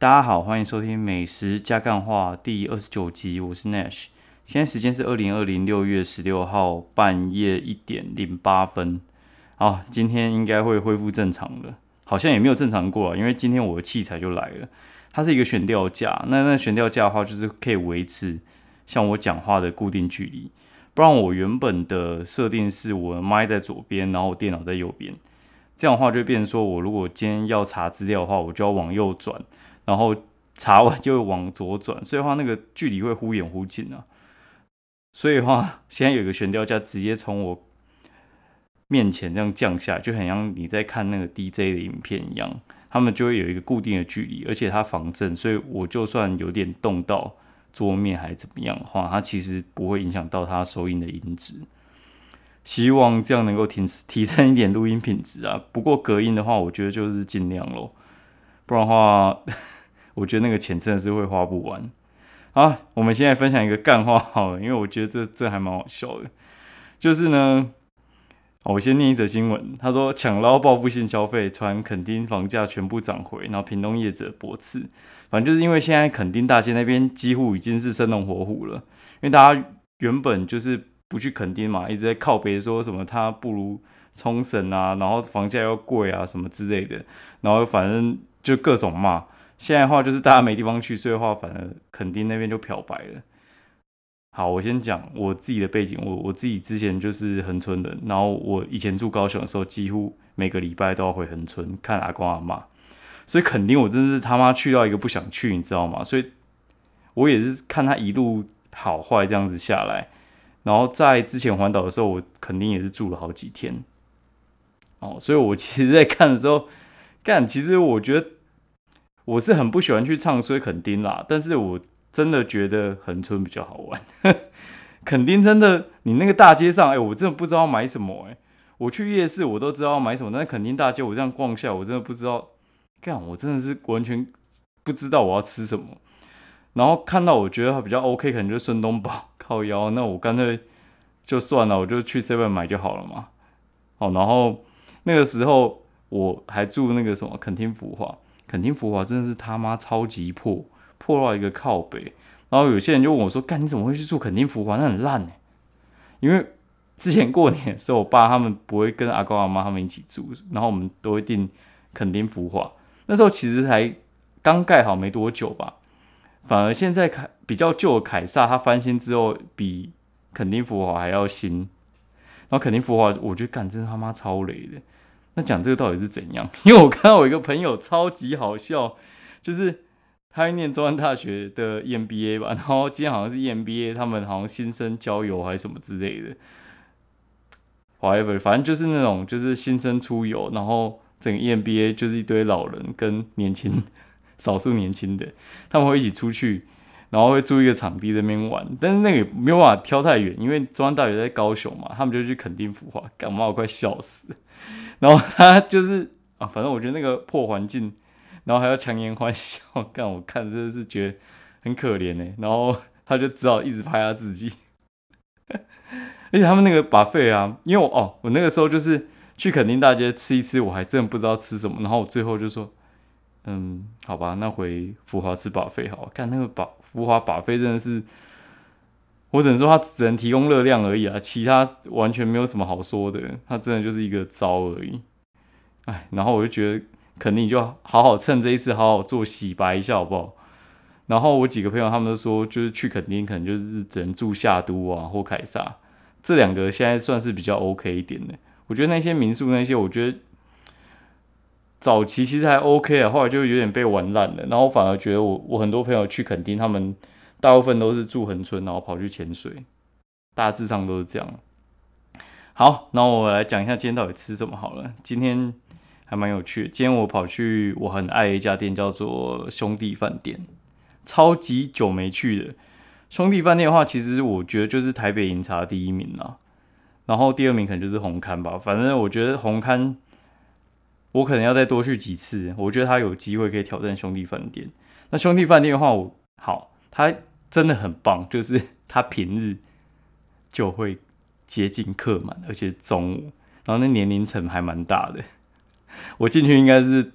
大家好，欢迎收听《美食加干话》第二十九集，我是 Nash。现在时间是二零二零六月十六号半夜一点零八分。好，今天应该会恢复正常了，好像也没有正常过啊，因为今天我的器材就来了。它是一个悬吊架，那那悬吊架的话，就是可以维持像我讲话的固定距离。不然我原本的设定是我的麦在左边，然后我电脑在右边，这样的话就变成说我如果今天要查资料的话，我就要往右转，然后查完就往左转，所以的话那个距离会忽远忽近啊。所以的话，现在有一个悬吊架直接从我面前这样降下，就很像你在看那个 DJ 的影片一样，他们就会有一个固定的距离，而且它防震，所以我就算有点动到。桌面还怎么样的话，它其实不会影响到它收音的音质。希望这样能够提 提升一点录音品质啊。不过隔音的话，我觉得就是尽量咯，不然的话，我觉得那个钱真的是会花不完。好，我们现在分享一个干话好了，因为我觉得这这还蛮好笑的，就是呢。我先念一则新闻，他说抢捞报复性消费，传垦丁房价全部涨回，然后屏东业者驳斥，反正就是因为现在垦丁大街那边几乎已经是生龙活虎了，因为大家原本就是不去垦丁嘛，一直在靠北说什么他不如冲绳啊，然后房价又贵啊什么之类的，然后反正就各种骂，现在的话就是大家没地方去，所以的话反正垦丁那边就漂白了。好，我先讲我自己的背景。我我自己之前就是恒村人，然后我以前住高雄的时候，几乎每个礼拜都要回恒村看阿公阿妈，所以肯定我真是他妈去到一个不想去，你知道吗？所以我也是看他一路好坏这样子下来，然后在之前环岛的时候，我肯定也是住了好几天。哦，所以我其实，在看的时候，干，其实我觉得我是很不喜欢去唱衰垦丁啦，但是我。真的觉得横村比较好玩，肯丁真的。你那个大街上，哎，我真的不知道买什么，哎，我去夜市我都知道买什么，但是肯丁大街我这样逛下，我真的不知道干，我真的是完全不知道我要吃什么。然后看到我觉得它比较 OK，可能就孙东宝 靠腰，那我干脆就算了，我就去 Seven 买就好了嘛。哦，然后那个时候我还住那个什么垦丁福华，垦丁福华真的是他妈超级破。破到一个靠北，然后有些人就问我说：“干，你怎么会去住垦丁福华？那很烂呢。”因为之前过年的时候，我爸他们不会跟阿公阿妈他们一起住，然后我们都会订垦丁福华。那时候其实才刚盖好没多久吧，反而现在凯比较旧的凯撒，它翻新之后比垦丁福华还要新。然后垦丁福华，我觉得干真他妈超雷的。那讲这个到底是怎样？因为我看到我一个朋友超级好笑，就是。他念中央大学的 EMBA 吧，然后今天好像是 EMBA，他们好像新生郊游还是什么之类的，whatever，反正就是那种就是新生出游，然后整个 EMBA 就是一堆老人跟年轻 少数年轻的，他们会一起出去，然后会租一个场地在那边玩，但是那个没有办法挑太远，因为中央大学在高雄嘛，他们就去垦丁孵化，感冒快笑死，然后他就是啊，反正我觉得那个破环境。然后还要强颜欢笑，干我看真的是觉得很可怜呢。然后他就只好一直拍他自己，而且他们那个把费啊，因为我哦，我那个时候就是去垦丁大街吃一吃，我还真不知道吃什么。然后我最后就说，嗯，好吧，那回福华吃把费好。看那个把福华把费真的是，我只能说他只能提供热量而已啊，其他完全没有什么好说的。他真的就是一个招而已。哎，然后我就觉得。肯定就好好趁这一次好好做洗白一下好不好？然后我几个朋友他们都说，就是去垦丁可能就是只能住夏都啊或凯撒这两个现在算是比较 OK 一点的。我觉得那些民宿那些，我觉得早期其实还 OK 啊，后来就有点被玩烂了。然后反而觉得我我很多朋友去垦丁，他们大部分都是住横村，然后跑去潜水，大致上都是这样。好，那我来讲一下今天到底吃什么好了。今天。还蛮有趣。今天我跑去我很爱一家店，叫做兄弟饭店，超级久没去的。兄弟饭店的话，其实我觉得就是台北饮茶第一名啦，然后第二名可能就是红磡吧。反正我觉得红磡，我可能要再多去几次。我觉得他有机会可以挑战兄弟饭店。那兄弟饭店的话，我好，他真的很棒，就是他平日就会接近客满，而且中午，然后那年龄层还蛮大的。我进去应该是，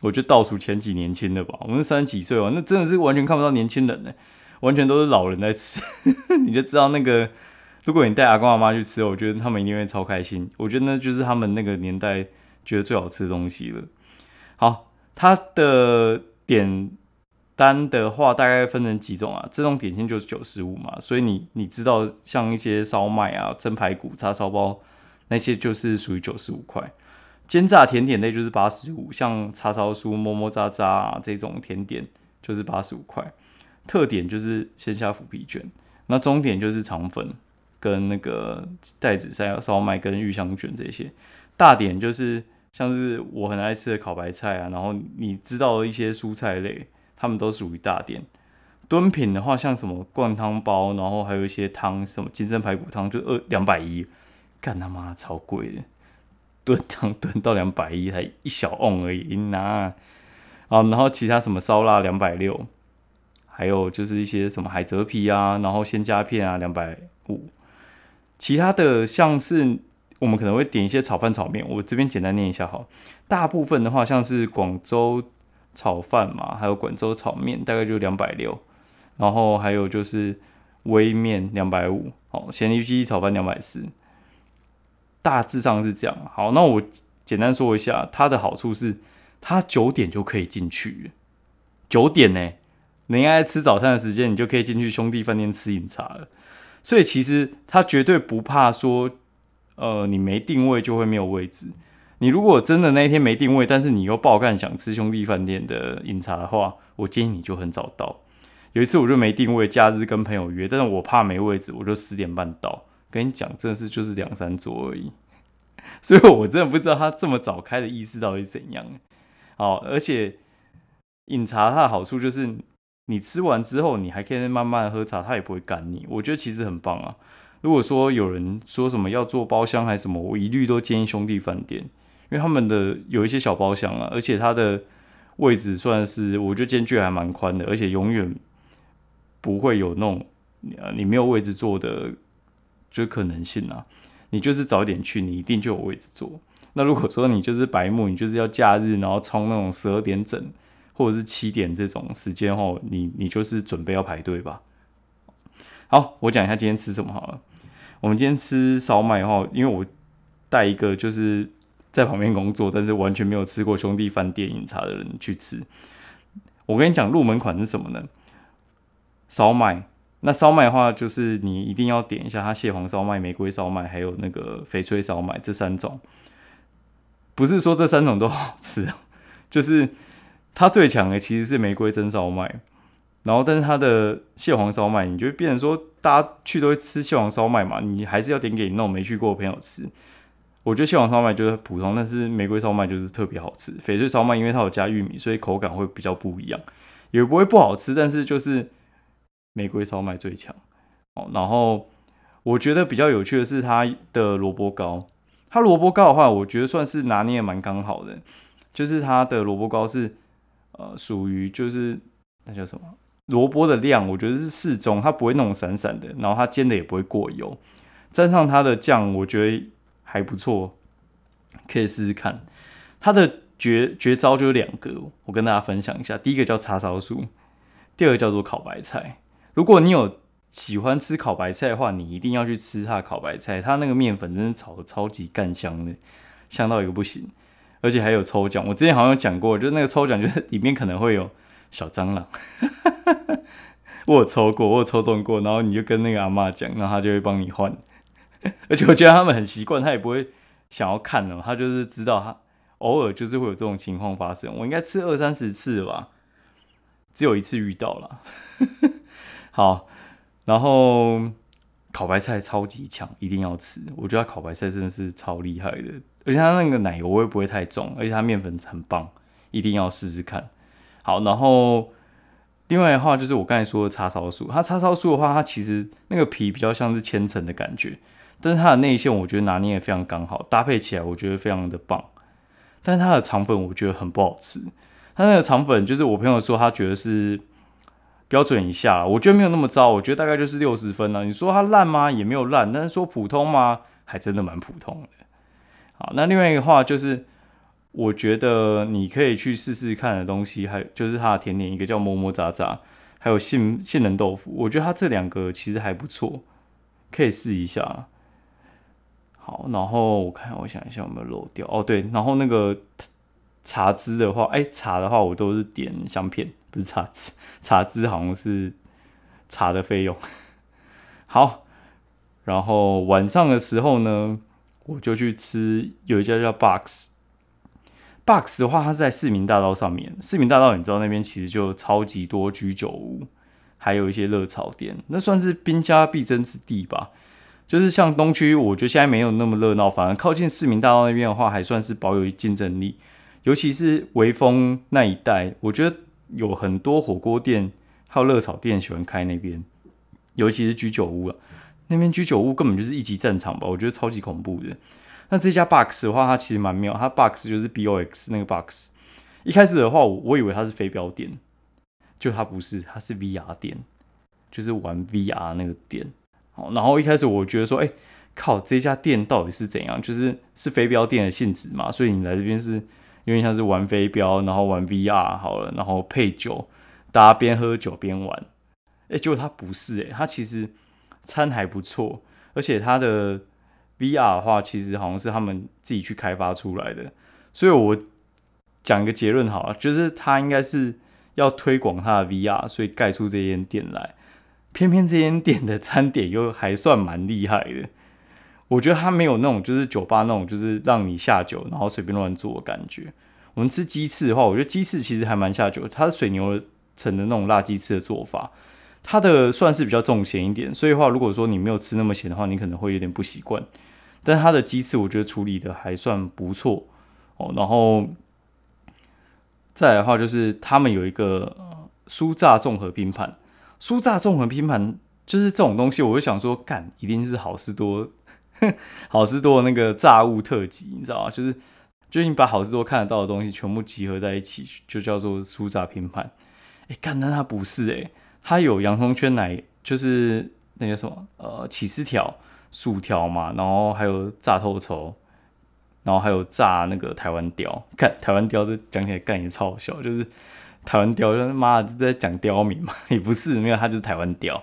我觉得倒数前几年轻的吧。我们三十几岁哦，那真的是完全看不到年轻人呢，完全都是老人在吃。你就知道那个，如果你带阿公阿妈去吃，我觉得他们一定会超开心。我觉得那就是他们那个年代觉得最好吃的东西了。好，它的点。单的话大概分成几种啊？这种点心就是九十五嘛，所以你你知道像一些烧麦啊、蒸排骨、叉烧包那些就是属于九十五块。煎炸甜点类就是八十五，像叉烧酥、么么喳喳啊这种甜点就是八十五块。特点就是鲜虾腐皮卷，那中点就是肠粉跟那个袋子烧烧麦跟玉香卷这些。大点就是像是我很爱吃的烤白菜啊，然后你知道一些蔬菜类。他们都属于大店，炖品的话，像什么灌汤包，然后还有一些汤，什么金针排骨汤，就二两百一，干他妈超贵的，炖汤炖到两百一，才一小瓮而已，拿。啊，然后其他什么烧腊两百六，还有就是一些什么海蜇皮啊，然后鲜虾片啊两百五，其他的像是我们可能会点一些炒饭炒面，我这边简单念一下哈，大部分的话像是广州。炒饭嘛，还有广州炒面，大概就两百六，然后还有就是微面两百五，哦，咸鱼鸡炒饭两百四，大致上是这样。好，那我简单说一下，它的好处是，它九点就可以进去，九点呢，你应该吃早餐的时间，你就可以进去兄弟饭店吃饮茶了。所以其实它绝对不怕说，呃，你没定位就会没有位置。你如果真的那一天没定位，但是你又爆干想吃兄弟饭店的饮茶的话，我建议你就很早到。有一次我就没定位，假日跟朋友约，但是我怕没位置，我就十点半到。跟你讲，真的是就是两三桌而已，所以我真的不知道他这么早开的意思到底怎样。好，而且饮茶它的好处就是，你吃完之后你还可以慢慢喝茶，它也不会干你。我觉得其实很棒啊。如果说有人说什么要做包厢还是什么，我一律都建议兄弟饭店。因为他们的有一些小包厢啊，而且它的位置算是我觉得间距还蛮宽的，而且永远不会有那种你没有位置坐的就可能性啊。你就是早点去，你一定就有位置坐。那如果说你就是白目，你就是要假日然后冲那种十二点整或者是七点这种时间后，你你就是准备要排队吧。好，我讲一下今天吃什么好了。我们今天吃烧麦哈，因为我带一个就是。在旁边工作，但是完全没有吃过兄弟饭店饮茶的人去吃。我跟你讲，入门款是什么呢？烧麦。那烧麦的话，就是你一定要点一下它蟹黄烧麦、玫瑰烧麦，还有那个翡翠烧麦这三种。不是说这三种都好吃，就是它最强的其实是玫瑰蒸烧麦。然后，但是它的蟹黄烧麦，你就变成说大家去都会吃蟹黄烧麦嘛，你还是要点给你那种没去过的朋友吃。我觉得蟹黄烧麦就是普通，但是玫瑰烧麦就是特别好吃。翡翠烧麦因为它有加玉米，所以口感会比较不一样，也不会不好吃。但是就是玫瑰烧麦最强哦。然后我觉得比较有趣的是它的萝卜糕，它萝卜糕的话，我觉得算是拿捏蛮刚好的，就是它的萝卜糕是呃属于就是那叫什么萝卜的量，我觉得是适中，它不会那种散散的，然后它煎的也不会过油，沾上它的酱，我觉得。还不错，可以试试看。它的绝绝招就有两个，我跟大家分享一下。第一个叫叉烧酥，第二个叫做烤白菜。如果你有喜欢吃烤白菜的话，你一定要去吃它的烤白菜。它那个面粉真的炒的超级干香的，香到一个不行。而且还有抽奖，我之前好像有讲过，就是那个抽奖就是里面可能会有小蟑螂。我有抽过，我有抽中过，然后你就跟那个阿妈讲，然后他就会帮你换。而且我觉得他们很习惯，他也不会想要看哦，他就是知道他偶尔就是会有这种情况发生。我应该吃二三十次吧，只有一次遇到了。好，然后烤白菜超级强，一定要吃。我觉得烤白菜真的是超厉害的，而且它那个奶油味不会太重，而且它面粉很棒，一定要试试看。好，然后另外的话就是我刚才说的叉烧酥，它叉烧酥的话，它其实那个皮比较像是千层的感觉。但是它的内馅我觉得拿捏也非常刚好，搭配起来我觉得非常的棒。但是它的肠粉我觉得很不好吃，它那个肠粉就是我朋友说他觉得是标准以下，我觉得没有那么糟，我觉得大概就是六十分了。你说它烂吗？也没有烂，但是说普通吗？还真的蛮普通的。好，那另外一个话就是我觉得你可以去试试看的东西，还就是它的甜点，一个叫么么喳喳，还有杏杏仁豆腐。我觉得它这两个其实还不错，可以试一下。好，然后我看我想一下有没有漏掉哦，对，然后那个茶汁的话，哎，茶的话我都是点香片，不是茶汁，茶汁好像是茶的费用。好，然后晚上的时候呢，我就去吃有一家叫 Box。Box 的话，它在市民大道上面。市民大道，你知道那边其实就超级多居酒屋，还有一些热炒店，那算是兵家必争之地吧。就是像东区，我觉得现在没有那么热闹，反而靠近市民大道那边的话，还算是保有竞争力。尤其是微风那一带，我觉得有很多火锅店还有热炒店喜欢开那边，尤其是居酒屋啊，那边居酒屋根本就是一级战场吧，我觉得超级恐怖的。那这家 box 的话，它其实蛮妙。它 box 就是 B O X 那个 box。一开始的话，我我以为它是飞镖店，就它不是，它是 V R 店，就是玩 V R 那个店。好，然后一开始我觉得说，哎，靠，这家店到底是怎样？就是是飞镖店的性质嘛？所以你来这边是有点像是玩飞镖，然后玩 V R 好了，然后配酒，大家边喝酒边玩。哎，结果它不是，哎，它其实餐还不错，而且它的。VR 的话，其实好像是他们自己去开发出来的，所以我讲一个结论好了，就是他应该是要推广他的 VR，所以盖出这间店来。偏偏这间店的餐点又还算蛮厉害的，我觉得他没有那种就是酒吧那种就是让你下酒然后随便乱做的感觉。我们吃鸡翅的话，我觉得鸡翅其实还蛮下酒，它是水牛城的那种辣鸡翅的做法。它的算是比较重咸一点，所以话如果说你没有吃那么咸的话，你可能会有点不习惯。但它的鸡翅我觉得处理的还算不错哦。然后再来的话，就是他们有一个酥炸综合拼盘，酥炸综合拼盘就是这种东西，我就想说，干一定是好事多，好事多那个炸物特辑，你知道吗？就是就是你把好事多看得到的东西全部集合在一起，就叫做酥炸拼盘。哎，干，但它不是哎。它有洋葱圈奶，就是那个什么，呃，起司条、薯条嘛，然后还有炸透抽，然后还有炸那个台湾雕。看台湾雕，这讲起来干也超好笑，就是台湾雕，就妈的在讲刁民嘛，也不是，没有，它就是台湾雕，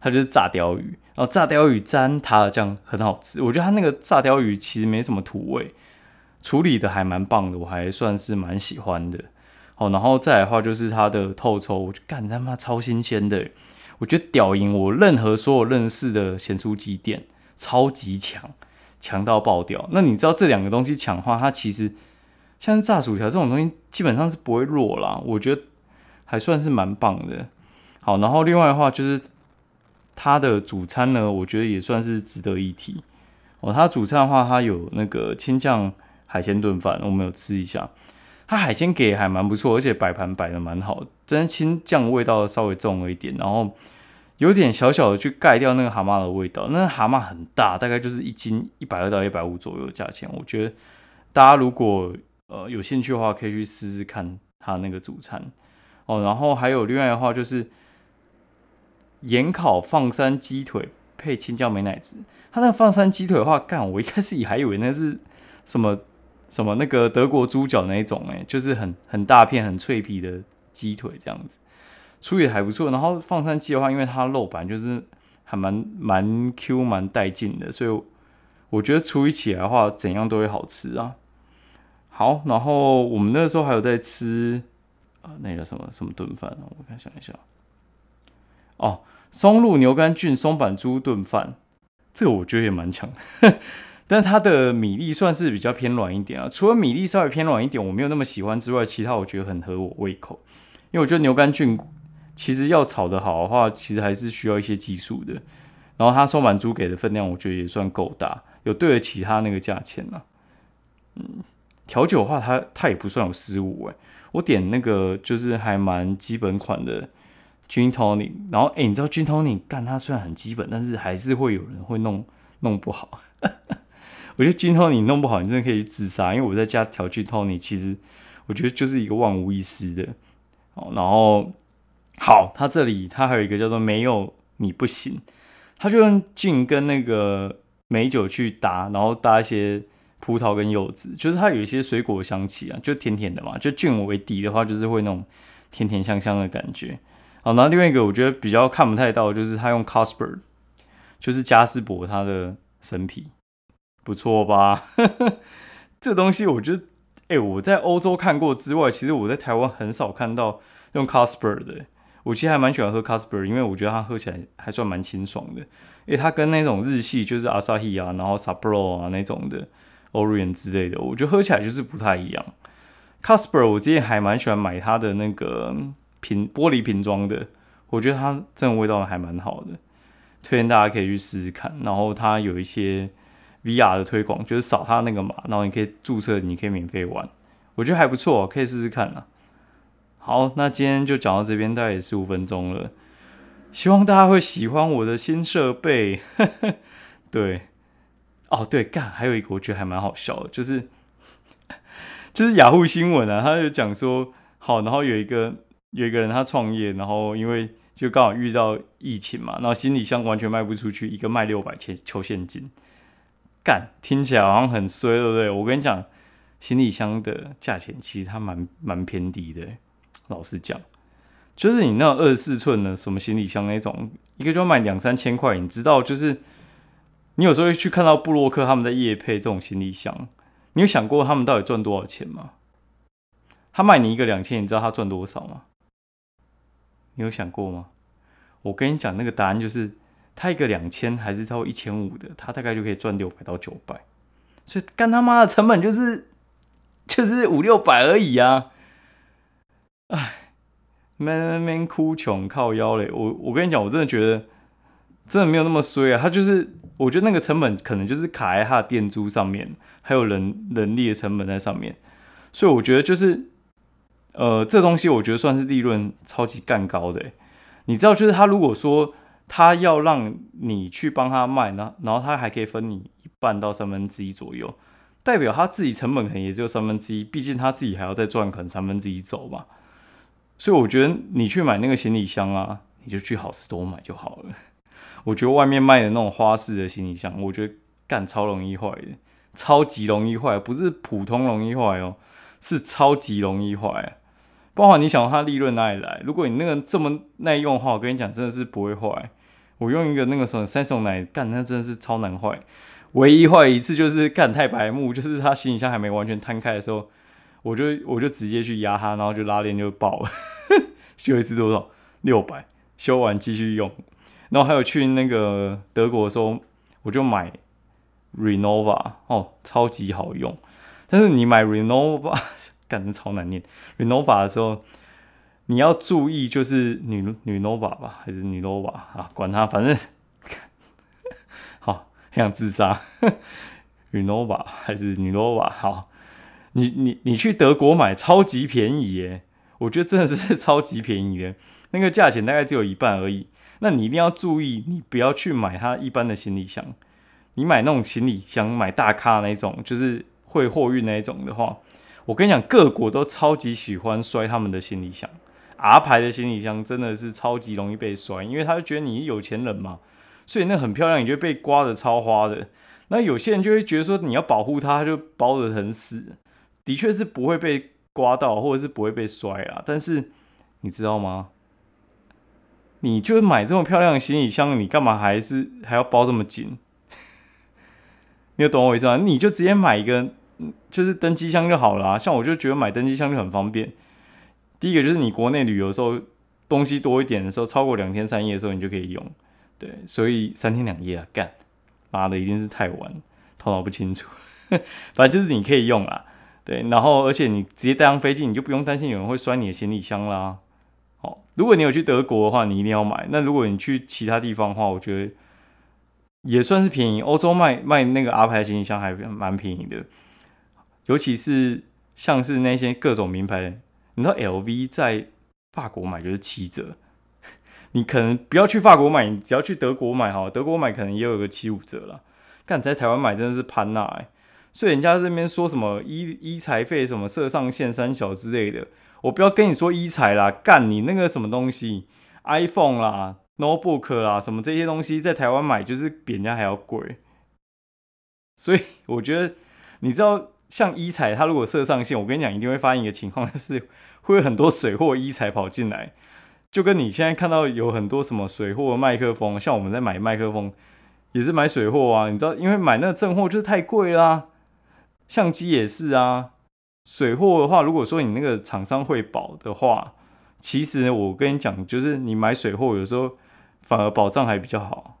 它就是炸鲷鱼，然后炸鲷鱼沾塔尔酱很好吃。我觉得它那个炸鲷鱼其实没什么土味，处理的还蛮棒的，我还算是蛮喜欢的。好，然后再来的话就是它的透抽，我就干他妈超新鲜的，我觉得屌赢我任何所有认识的咸酥鸡店，超级强，强到爆掉。那你知道这两个东西强化，它其实像炸薯条这种东西基本上是不会弱啦，我觉得还算是蛮棒的。好，然后另外的话就是它的主餐呢，我觉得也算是值得一提。哦，它主餐的话，它有那个青酱海鲜炖饭，我们有吃一下。它海鲜给还蛮不错，而且摆盘摆的蛮好，真青酱味道稍微重了一点，然后有点小小的去盖掉那个蛤蟆的味道。那蛤蟆很大，大概就是一斤一百二到一百五左右的价钱。我觉得大家如果呃有兴趣的话，可以去试试看它那个主餐哦。然后还有另外的话就是盐烤放山鸡腿配青椒美乃滋。它那个放山鸡腿的话，干我一开始也还以为那是什么。什么那个德国猪脚那一种哎，就是很很大片、很脆皮的鸡腿这样子，处理的还不错。然后放山鸡的话，因为它肉板就是还蛮蛮 Q、蛮带劲的，所以我觉得处理起来的话，怎样都会好吃啊。好，然后我们那时候还有在吃啊，那个什么什么炖饭啊，我看想一下。哦，松露牛肝菌松板猪炖饭，这个我觉得也蛮强。但它的米粒算是比较偏软一点啊，除了米粒稍微偏软一点，我没有那么喜欢之外，其他我觉得很合我胃口。因为我觉得牛肝菌其实要炒得好的话，其实还是需要一些技术的。然后它松板猪给的分量，我觉得也算够大，有对得起它那个价钱啊。嗯，调酒的话，它它也不算有失误诶。我点那个就是还蛮基本款的 Gin Tonic，然后诶，你知道 Gin Tonic 干它虽然很基本，但是还是会有人会弄弄不好。我觉得金托你弄不好，你真的可以去自杀。因为我在家调金托你，其实我觉得就是一个万无一失的哦。然后好，它这里它还有一个叫做没有你不行，它就用金跟那个美酒去搭，然后搭一些葡萄跟柚子，就是它有一些水果香气啊，就甜甜的嘛。就菌为底的话，就是会那种甜甜香香的感觉。好，然后另外一个我觉得比较看不太到，就是它用 Casper，就是加斯伯它的生啤，不错吧？这东西我觉得，哎，我在欧洲看过之外，其实我在台湾很少看到用 Casper 的。我其实还蛮喜欢喝 Casper，因为我觉得它喝起来还算蛮清爽的。因为它跟那种日系就是 Asahi 啊，然后 sapro 啊那种的。Orion 之类的，我觉得喝起来就是不太一样。Casper 我之前还蛮喜欢买它的那个瓶玻璃瓶装的，我觉得它这种味道还蛮好的，推荐大家可以去试试看。然后它有一些 VR 的推广，就是扫它那个码，然后你可以注册，你可以免费玩，我觉得还不错，可以试试看啊。好，那今天就讲到这边，大概也十五分钟了，希望大家会喜欢我的新设备，对。哦，对，干还有一个我觉得还蛮好笑的，就是就是雅虎新闻啊，他就讲说，好，然后有一个有一个人他创业，然后因为就刚好遇到疫情嘛，然后行李箱完全卖不出去，一个卖六百千求现金，干听起来好像很衰，对不对？我跟你讲，行李箱的价钱其实它蛮蛮偏低的，老实讲，就是你那二十四寸的什么行李箱那种，一个就要卖两三千块，你知道就是。你有时候会去看到布洛克他们在夜配这种行李箱，你有想过他们到底赚多少钱吗？他卖你一个两千，你知道他赚多少吗？你有想过吗？我跟你讲，那个答案就是，他一个两千还是超过一千五的，他大概就可以赚六百到九百，所以干他妈的成本就是就是五六百而已啊！哎，慢慢哭穷靠腰嘞，我我跟你讲，我真的觉得。真的没有那么衰啊，他就是我觉得那个成本可能就是卡在他的店租上面，还有人人力的成本在上面，所以我觉得就是呃这东西我觉得算是利润超级干高的。你知道就是他如果说他要让你去帮他卖，然然后他还可以分你一半到三分之一左右，代表他自己成本可能也只有三分之一，毕竟他自己还要再赚可能三分之一走嘛。所以我觉得你去买那个行李箱啊，你就去好事多买就好了。我觉得外面卖的那种花式的行李箱，我觉得干超容易坏的，超级容易坏，不是普通容易坏哦，是超级容易坏。包括你想它利润哪里来？如果你那个这么耐用的话，我跟你讲，真的是不会坏。我用一个那个什么三送奶干，那真的是超难坏。唯一坏一次就是干太白目，就是它行李箱还没完全摊开的时候，我就我就直接去压它，然后就拉链就爆了。修一次多少？六百。修完继续用。然后还有去那个德国的时候，我就买 Renova 哦，超级好用。但是你买 Renova，感觉超难念。Renova 的时候，你要注意，就是女女 Nova 吧，还是女 Nova 啊？管它，反正 好，很想自杀。Renova 还是女 Nova？好，你你你去德国买超级便宜耶！我觉得真的是超级便宜的，那个价钱大概只有一半而已。那你一定要注意，你不要去买它一般的行李箱。你买那种行李箱，买大咖那种，就是会货运那种的话，我跟你讲，各国都超级喜欢摔他们的行李箱。R 牌的行李箱真的是超级容易被摔，因为他就觉得你有钱人嘛，所以那很漂亮，你就被刮的超花的。那有些人就会觉得说，你要保护它，就包的很死，的确是不会被刮到，或者是不会被摔啊。但是你知道吗？你就买这么漂亮的行李箱，你干嘛还是还要包这么紧？你有懂我意思吗？你就直接买一个，就是登机箱就好了。像我就觉得买登机箱就很方便。第一个就是你国内旅游的时候东西多一点的时候，超过两天三夜的时候，你就可以用。对，所以三天两夜啊，干，妈的一定是太晚，头脑不清楚。反正就是你可以用啊，对，然后而且你直接带上飞机，你就不用担心有人会摔你的行李箱啦。哦，如果你有去德国的话，你一定要买。那如果你去其他地方的话，我觉得也算是便宜。欧洲卖卖那个 R 牌行李箱还蛮便宜的，尤其是像是那些各种名牌，你知道 LV 在法国买就是七折，你可能不要去法国买，你只要去德国买哈，德国买可能也有个七五折了。干在台湾买真的是潘娜哎，所以人家这边说什么医医材费什么设上限三小之类的。我不要跟你说一彩啦，干你那个什么东西，iPhone 啦，notebook 啦，什么这些东西在台湾买就是比人家还要贵，所以我觉得你知道像一材，它如果设上线，我跟你讲，一定会发现一个情况，就是 会有很多水货一材跑进来，就跟你现在看到有很多什么水货麦克风，像我们在买麦克风也是买水货啊，你知道，因为买那个正货就是太贵啦，相机也是啊。水货的话，如果说你那个厂商会保的话，其实我跟你讲，就是你买水货有时候反而保障还比较好。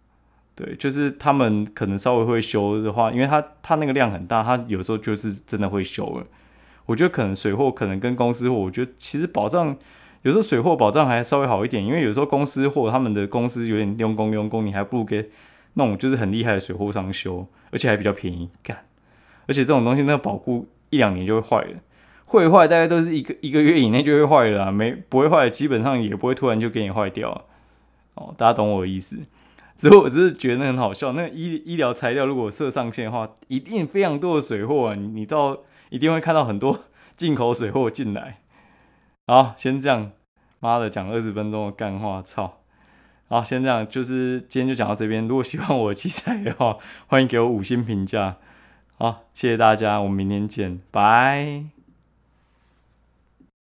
对，就是他们可能稍微会修的话，因为他他那个量很大，他有时候就是真的会修了。我觉得可能水货可能跟公司货，我觉得其实保障有时候水货保障还稍微好一点，因为有时候公司货他们的公司有点用工用工，你还不如给那种就是很厉害的水货商修，而且还比较便宜干。而且这种东西那个保固。一两年就会坏了，会坏大概都是一个一个月以内就会坏了，没不会坏，基本上也不会突然就给你坏掉。哦，大家懂我的意思。只是我只是觉得很好笑，那医医疗材料如果设上线的话，一定非常多的水货啊，你你到一定会看到很多进口水货进来。好，先这样，妈的讲二十分钟的干话，操！好，先这样，就是今天就讲到这边。如果喜欢我的器材的话，欢迎给我五星评价。好，谢谢大家，我们明天见，拜。